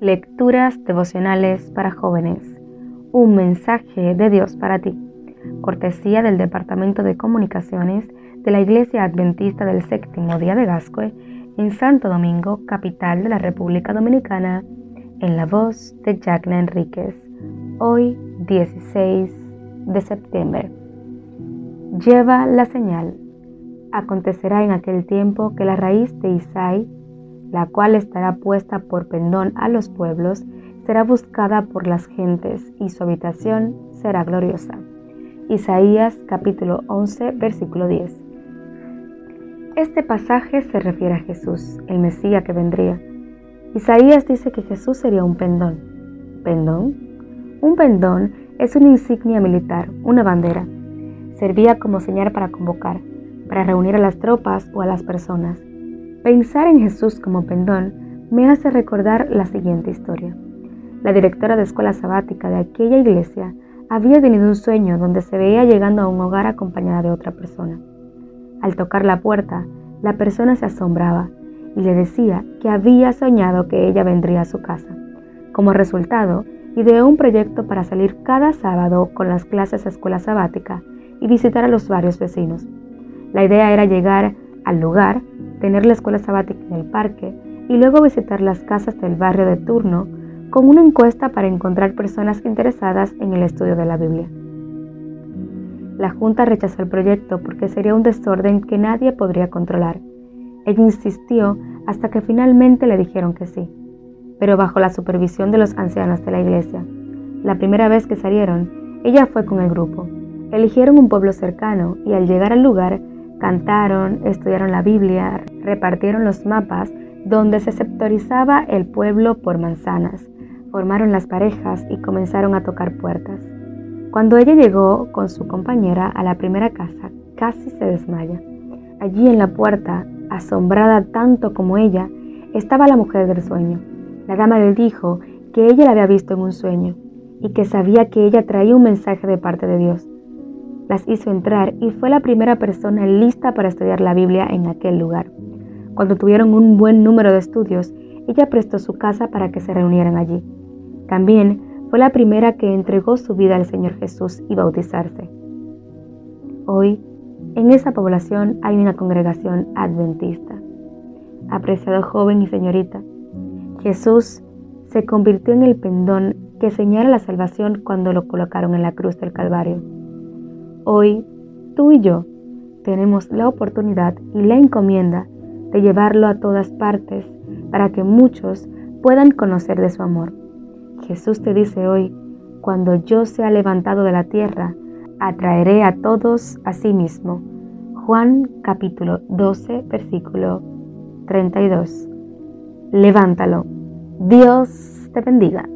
Lecturas devocionales para jóvenes. Un mensaje de Dios para ti. Cortesía del Departamento de Comunicaciones de la Iglesia Adventista del Séptimo Día de Gascue en Santo Domingo, capital de la República Dominicana, en la voz de Jacqueline Enríquez. Hoy, 16 de septiembre. Lleva la señal. Acontecerá en aquel tiempo que la raíz de Isai la cual estará puesta por pendón a los pueblos, será buscada por las gentes y su habitación será gloriosa. Isaías capítulo 11 versículo 10. Este pasaje se refiere a Jesús, el Mesías que vendría. Isaías dice que Jesús sería un pendón. ¿Pendón? Un pendón es una insignia militar, una bandera. Servía como señal para convocar, para reunir a las tropas o a las personas. Pensar en Jesús como pendón me hace recordar la siguiente historia. La directora de escuela sabática de aquella iglesia había tenido un sueño donde se veía llegando a un hogar acompañada de otra persona. Al tocar la puerta, la persona se asombraba y le decía que había soñado que ella vendría a su casa. Como resultado, ideó un proyecto para salir cada sábado con las clases a escuela sabática y visitar a los varios vecinos. La idea era llegar al lugar tener la escuela sabática en el parque y luego visitar las casas del barrio de turno con una encuesta para encontrar personas interesadas en el estudio de la Biblia. La Junta rechazó el proyecto porque sería un desorden que nadie podría controlar. Ella insistió hasta que finalmente le dijeron que sí, pero bajo la supervisión de los ancianos de la iglesia. La primera vez que salieron, ella fue con el grupo. Eligieron un pueblo cercano y al llegar al lugar Cantaron, estudiaron la Biblia, repartieron los mapas donde se sectorizaba el pueblo por manzanas, formaron las parejas y comenzaron a tocar puertas. Cuando ella llegó con su compañera a la primera casa, casi se desmaya. Allí en la puerta, asombrada tanto como ella, estaba la mujer del sueño. La dama le dijo que ella la había visto en un sueño y que sabía que ella traía un mensaje de parte de Dios las hizo entrar y fue la primera persona lista para estudiar la Biblia en aquel lugar. Cuando tuvieron un buen número de estudios, ella prestó su casa para que se reunieran allí. También fue la primera que entregó su vida al Señor Jesús y bautizarse. Hoy, en esa población hay una congregación adventista. Apreciado joven y señorita, Jesús se convirtió en el pendón que señala la salvación cuando lo colocaron en la cruz del Calvario. Hoy, tú y yo tenemos la oportunidad y la encomienda de llevarlo a todas partes para que muchos puedan conocer de su amor. Jesús te dice hoy, cuando yo sea levantado de la tierra, atraeré a todos a sí mismo. Juan capítulo 12, versículo 32. Levántalo. Dios te bendiga.